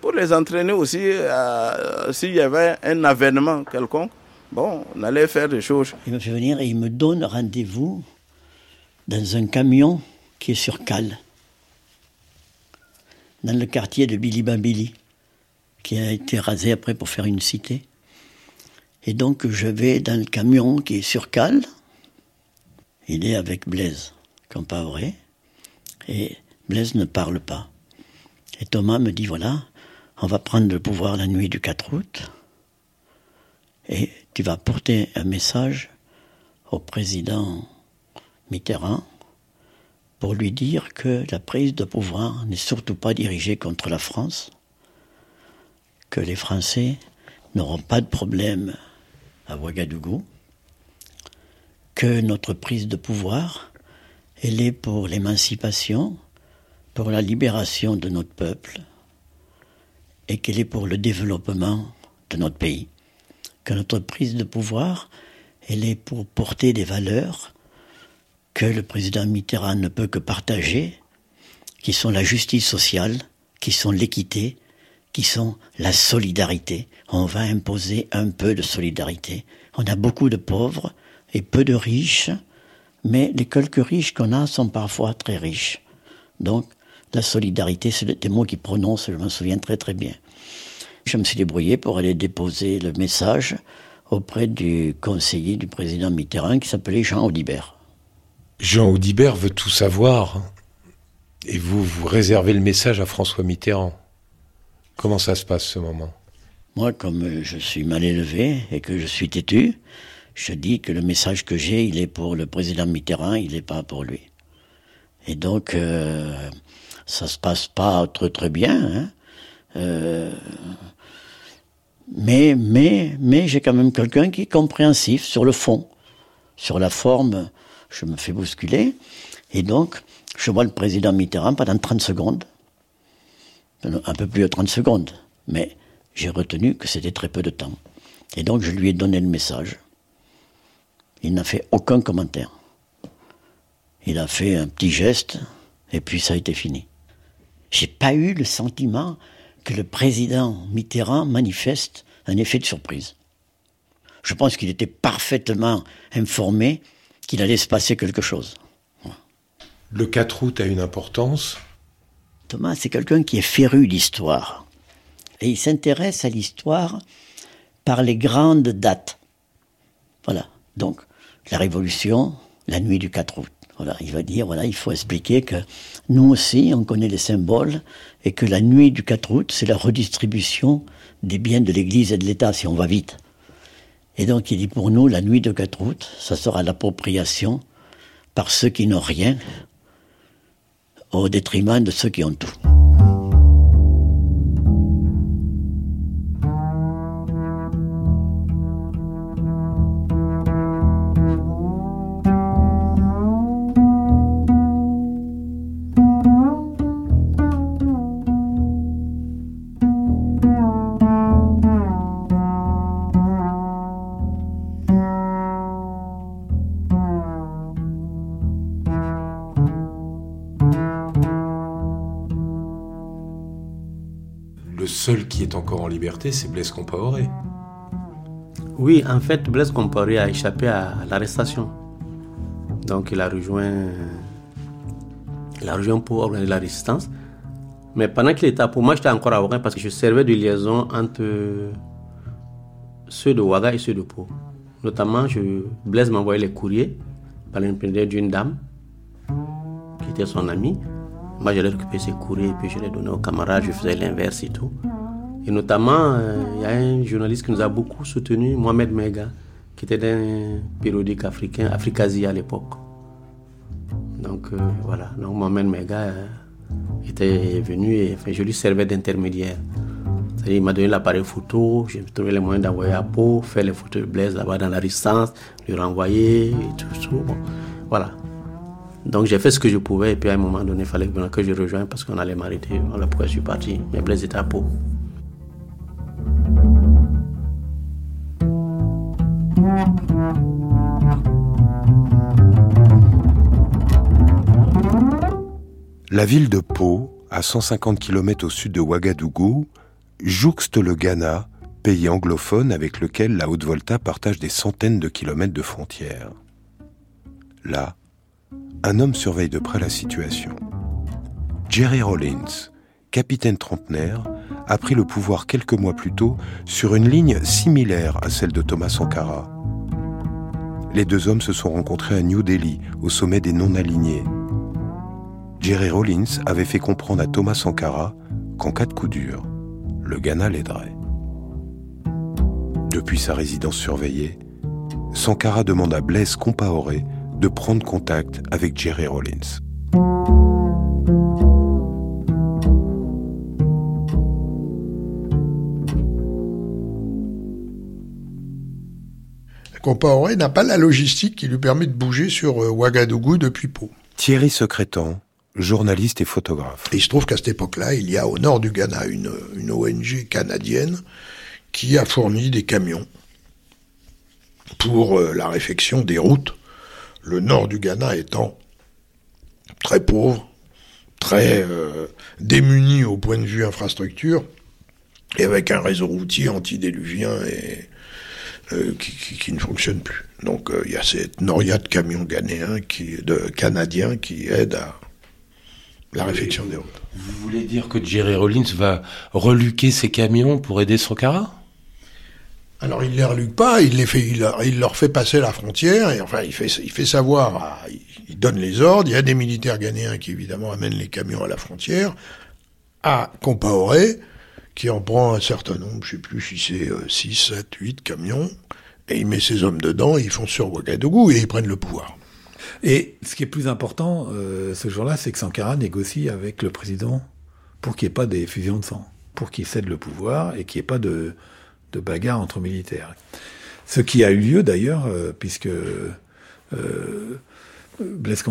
pour les entraîner aussi euh, s'il y avait un avènement quelconque. Bon, on allait faire des choses. Me fait venir et il me donne rendez-vous dans un camion qui est sur cale, dans le quartier de Bilibambili, qui a été rasé après pour faire une cité. Et donc je vais dans le camion qui est sur cale. Il est avec Blaise, vrai. Et Blaise ne parle pas. Et Thomas me dit voilà, on va prendre le pouvoir la nuit du 4 août. Et tu vas porter un message au président Pour lui dire que la prise de pouvoir n'est surtout pas dirigée contre la France, que les Français n'auront pas de problème à Ouagadougou, que notre prise de pouvoir, elle est pour l'émancipation, pour la libération de notre peuple, et qu'elle est pour le développement de notre pays. Que notre prise de pouvoir, elle est pour porter des valeurs que le président Mitterrand ne peut que partager, qui sont la justice sociale, qui sont l'équité, qui sont la solidarité. On va imposer un peu de solidarité. On a beaucoup de pauvres et peu de riches, mais les quelques riches qu'on a sont parfois très riches. Donc, la solidarité, c'est des mots qui prononcent, je m'en souviens très très bien. Je me suis débrouillé pour aller déposer le message auprès du conseiller du président Mitterrand qui s'appelait Jean Audibert. Jean Audibert veut tout savoir. Et vous, vous réservez le message à François Mitterrand. Comment ça se passe ce moment? Moi, comme je suis mal élevé et que je suis têtu, je dis que le message que j'ai, il est pour le président Mitterrand, il n'est pas pour lui. Et donc, euh, ça se passe pas très très bien. Hein euh, mais, mais, mais j'ai quand même quelqu'un qui est compréhensif sur le fond. Sur la forme, je me fais bousculer. Et donc, je vois le président Mitterrand pendant 30 secondes. Un peu plus de 30 secondes. Mais j'ai retenu que c'était très peu de temps. Et donc, je lui ai donné le message. Il n'a fait aucun commentaire. Il a fait un petit geste, et puis ça a été fini. J'ai pas eu le sentiment que le président Mitterrand manifeste un effet de surprise. Je pense qu'il était parfaitement informé qu'il allait se passer quelque chose. Le 4 août a une importance Thomas, c'est quelqu'un qui est féru d'histoire. Et il s'intéresse à l'histoire par les grandes dates. Voilà. Donc, la Révolution, la nuit du 4 août. Voilà, il va dire, voilà, il faut expliquer que nous aussi, on connaît les symboles et que la nuit du 4 août, c'est la redistribution des biens de l'Église et de l'État, si on va vite. Et donc, il dit pour nous, la nuit du 4 août, ça sera l'appropriation par ceux qui n'ont rien au détriment de ceux qui ont tout. En liberté, c'est Blaise Compaoré. Oui, en fait, Blaise Compaoré a échappé à l'arrestation. Donc il a rejoint, il a rejoint pour organiser la résistance. Mais pendant qu'il était à moi j'étais encore à Ouaga parce que je servais de liaison entre ceux de Ouaga et ceux de Pau. Notamment, je, Blaise m'envoyait les courriers par l'intermédiaire d'une dame qui était son amie. Moi, j'allais récupérer ses courriers et puis je les donnais aux camarades, je faisais l'inverse et tout. Et notamment, euh, il y a un journaliste qui nous a beaucoup soutenu, Mohamed Mega, qui était d'un périodique africain, Africasie à l'époque. Donc euh, voilà, donc Mohamed Mega euh, était venu et je lui servais d'intermédiaire. Il m'a donné l'appareil photo, j'ai trouvé les moyens d'envoyer à Pau, faire les photos de Blaise là-bas dans la résistance, lui renvoyer et tout, tout. voilà. Donc j'ai fait ce que je pouvais et puis à un moment donné, il fallait que je rejoigne parce qu'on allait m'arrêter. Voilà pourquoi je suis parti. Mais Blaise était à Pau. La ville de Pau, à 150 km au sud de Ouagadougou, jouxte le Ghana, pays anglophone avec lequel la Haute-Volta partage des centaines de kilomètres de frontières. Là, un homme surveille de près la situation. Jerry Rollins, capitaine trentenaire, a pris le pouvoir quelques mois plus tôt sur une ligne similaire à celle de Thomas Sankara. Les deux hommes se sont rencontrés à New Delhi, au sommet des non-alignés. Jerry Rollins avait fait comprendre à Thomas Sankara qu'en cas de coup dur, le Ghana l'aiderait. Depuis sa résidence surveillée, Sankara demande à Blaise Compaoré de prendre contact avec Jerry Rollins. Compaoré n'a pas la logistique qui lui permet de bouger sur euh, Ouagadougou depuis Pau. Thierry Secrétan, journaliste et photographe. Et il se trouve qu'à cette époque-là, il y a au nord du Ghana une, une ONG canadienne qui a fourni des camions pour euh, la réfection des routes le nord du Ghana étant très pauvre, très euh, démunis au point de vue infrastructure, et avec un réseau routier antidéluvien et euh, qui, ne fonctionne plus. Donc il y a cette noria de camions ghanéens, qui, de canadiens qui aident à la réflexion des routes. Vous voulez dire que Jerry Rollins va reluquer ses camions pour aider Sankara alors il les reluque pas, il les fait, il, leur fait passer la frontière et enfin il fait, il fait savoir, il donne les ordres. Il y a des militaires ghanéens qui évidemment amènent les camions à la frontière à Compaoré, qui en prend un certain nombre, je sais plus si c'est 6, 7, 8 camions, et il met ses hommes dedans, et ils font sur Ouagadougou et ils prennent le pouvoir. Et ce qui est plus important euh, ce jour-là, c'est que Sankara négocie avec le président pour qu'il n'y ait pas des fusions de sang, pour qu'il cède le pouvoir et qu'il n'y ait pas de, bagarre entre militaires. Ce qui a eu lieu d'ailleurs, euh, puisque euh, Blaise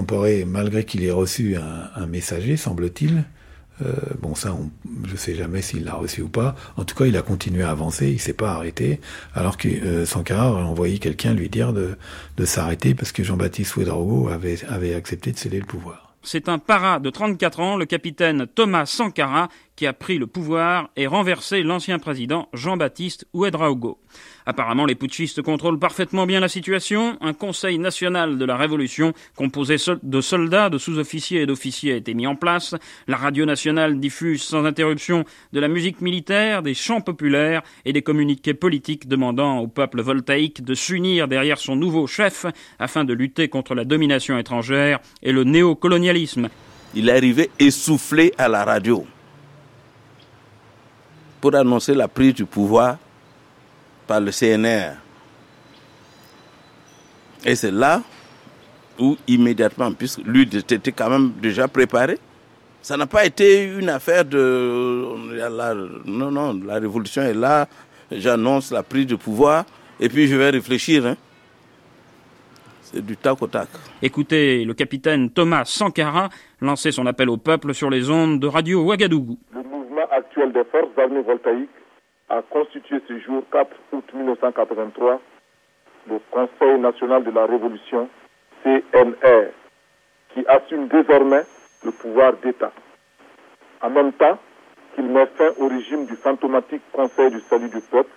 malgré qu'il ait reçu un messager, semble-t-il, euh, bon, ça, je ne sais jamais s'il l'a reçu ou pas. En tout cas, il a continué à avancer, il s'est pas arrêté, alors que euh, Sankara a envoyé quelqu'un lui dire de, de s'arrêter parce que Jean-Baptiste Ouedraogo avait, avait accepté de céder le pouvoir. C'est un para de 34 ans, le capitaine Thomas Sankara, qui a pris le pouvoir et renversé l'ancien président Jean-Baptiste Ouedraogo. Apparemment, les putschistes contrôlent parfaitement bien la situation. Un conseil national de la révolution, composé de soldats, de sous-officiers et d'officiers, a été mis en place. La radio nationale diffuse sans interruption de la musique militaire, des chants populaires et des communiqués politiques demandant au peuple voltaïque de s'unir derrière son nouveau chef afin de lutter contre la domination étrangère et le néocolonialisme. Il est arrivé essoufflé à la radio pour annoncer la prise du pouvoir par le CNR. Et c'est là où immédiatement, puisque lui était quand même déjà préparé, ça n'a pas été une affaire de... non, non, la révolution est là, j'annonce la prise de pouvoir, et puis je vais réfléchir. Hein. C'est du tac au tac. Écoutez le capitaine Thomas Sankara lancer son appel au peuple sur les ondes de Radio Ouagadougou. Actuel des forces armées voltaïques a constitué ce jour 4 août 1983 le Conseil national de la Révolution, CNR, qui assume désormais le pouvoir d'État. En même temps qu'il met fin au régime du fantomatique Conseil du salut du peuple,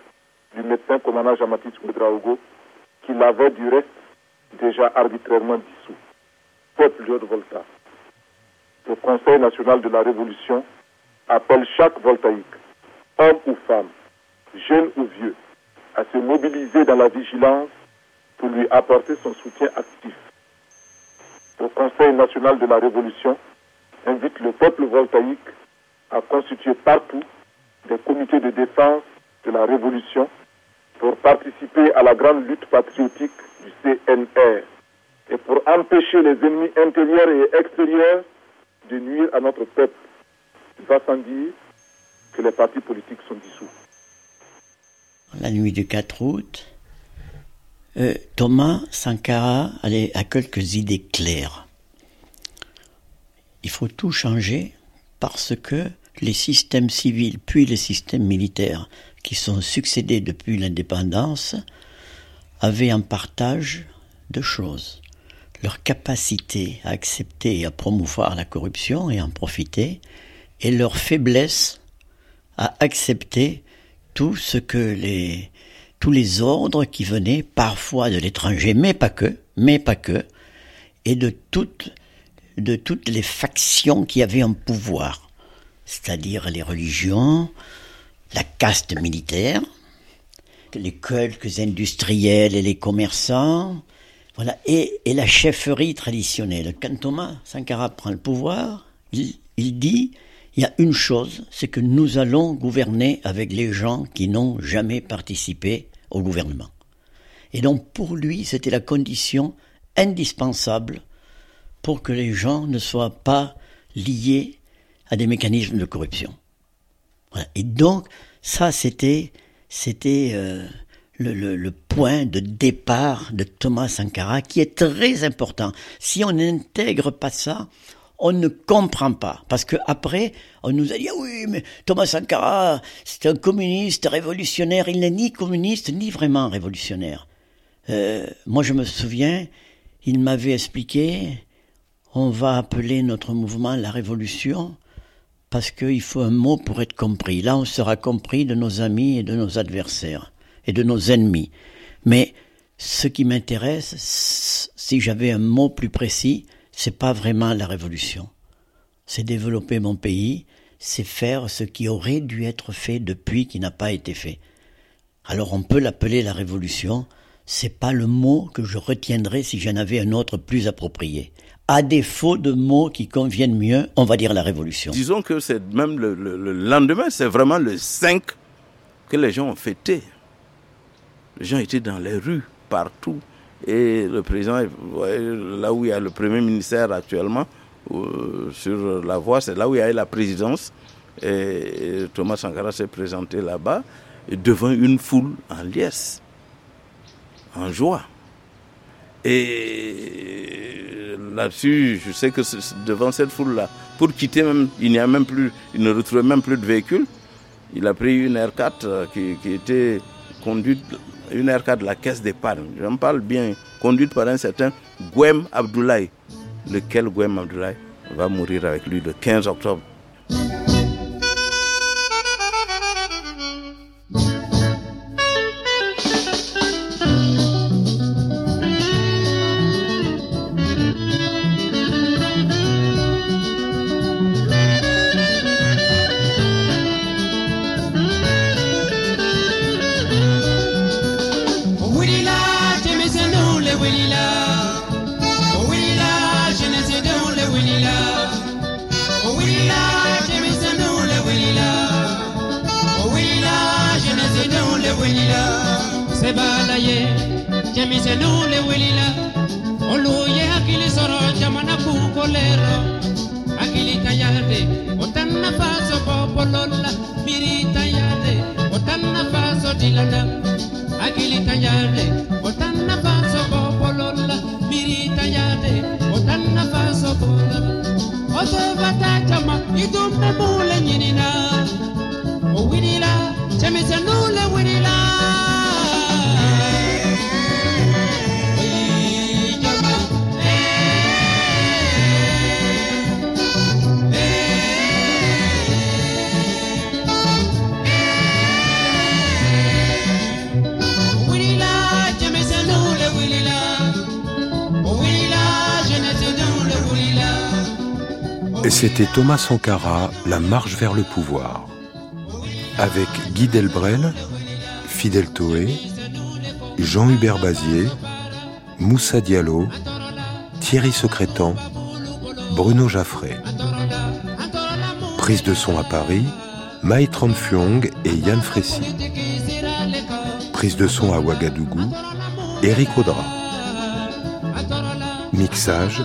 du médecin commandant Jean-Baptiste Ouedraogo, qui l'avait du reste déjà arbitrairement dissous. Peuple de Volta. Le Conseil national de la Révolution appelle chaque voltaïque, homme ou femme, jeune ou vieux, à se mobiliser dans la vigilance pour lui apporter son soutien actif. Le Conseil national de la Révolution invite le peuple voltaïque à constituer partout des comités de défense de la Révolution pour participer à la grande lutte patriotique du CNR et pour empêcher les ennemis intérieurs et extérieurs de nuire à notre peuple. Que les partis politiques sont dissous la nuit du 4 août, euh, Thomas Sankara a quelques idées claires. Il faut tout changer parce que les systèmes civils puis les systèmes militaires qui sont succédés depuis l'indépendance avaient en partage deux choses. Leur capacité à accepter et à promouvoir la corruption et en profiter, et leur faiblesse à accepter tout ce que les tous les ordres qui venaient parfois de l'étranger, mais pas que, mais pas que, et de toutes de toutes les factions qui avaient un pouvoir, c'est-à-dire les religions, la caste militaire, les quelques industriels et les commerçants, voilà, et, et la chefferie traditionnelle. Quand Thomas Sankara prend le pouvoir, il, il dit il y a une chose, c'est que nous allons gouverner avec les gens qui n'ont jamais participé au gouvernement. Et donc pour lui, c'était la condition indispensable pour que les gens ne soient pas liés à des mécanismes de corruption. Et donc ça, c'était c'était euh, le, le, point de départ de Thomas Sankara qui est très important. Si on n'intègre pas ça, on ne comprend pas. Parce que après, on nous a dit, ah oui, mais Thomas Sankara, c'est un communiste révolutionnaire. Il n'est ni communiste, ni vraiment révolutionnaire. Euh, moi, je me souviens, il m'avait expliqué, on va appeler notre mouvement la révolution parce qu'il faut un mot pour être compris. Là, on sera compris de nos amis et de nos adversaires et de nos ennemis. Mais ce qui m'intéresse, si j'avais un mot plus précis, c'est pas vraiment la révolution. C'est développer mon pays, c'est faire ce qui aurait dû être fait depuis qui n'a pas été fait. Alors on peut l'appeler la révolution, c'est pas le mot que je retiendrai si j'en avais un autre plus approprié. À défaut de mots qui conviennent mieux, on va dire la révolution. Disons que c'est même le, lendemain, c'est vraiment le 5 que les gens ont fêté. Les gens étaient dans les rues, partout. Et le président, là où il y a le premier ministère actuellement, euh, sur la voie, c'est là où il y a la présidence. Et Thomas Sankara s'est présenté là-bas, devant une foule en liesse en joie. Et là-dessus, je sais que devant cette foule-là, pour quitter même, il n'y a même plus, il ne retrouvait même plus de véhicule. Il a pris une R4 euh, qui, était conduite, une R4 de la caisse d'épargne. J'en parle bien, conduite par un certain Gouem Abdoulaye. Lequel Gouem Abdoulaye va mourir avec lui le 15 octobre C'était Thomas Sankara, La marche vers le pouvoir, avec Guy Delbrel, Fidel Toé, Jean-Hubert Bazier, Moussa Diallo, Thierry Secrétan, Bruno Jaffré. Prise de son à Paris, Mai Fuong et Yann Frécy. Prise de son à Ouagadougou, Eric Audra. Mixage,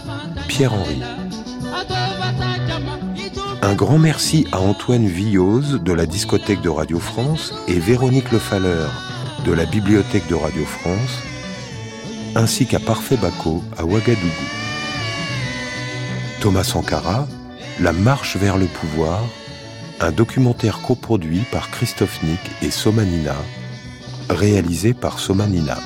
Pierre-Henri. Grand merci à Antoine Villose de la discothèque de Radio France et Véronique Lefalleur de la bibliothèque de Radio France, ainsi qu'à Parfait Baco à Ouagadougou. Thomas Sankara, La marche vers le pouvoir, un documentaire coproduit par Christophe Nick et Somanina, réalisé par Somanina.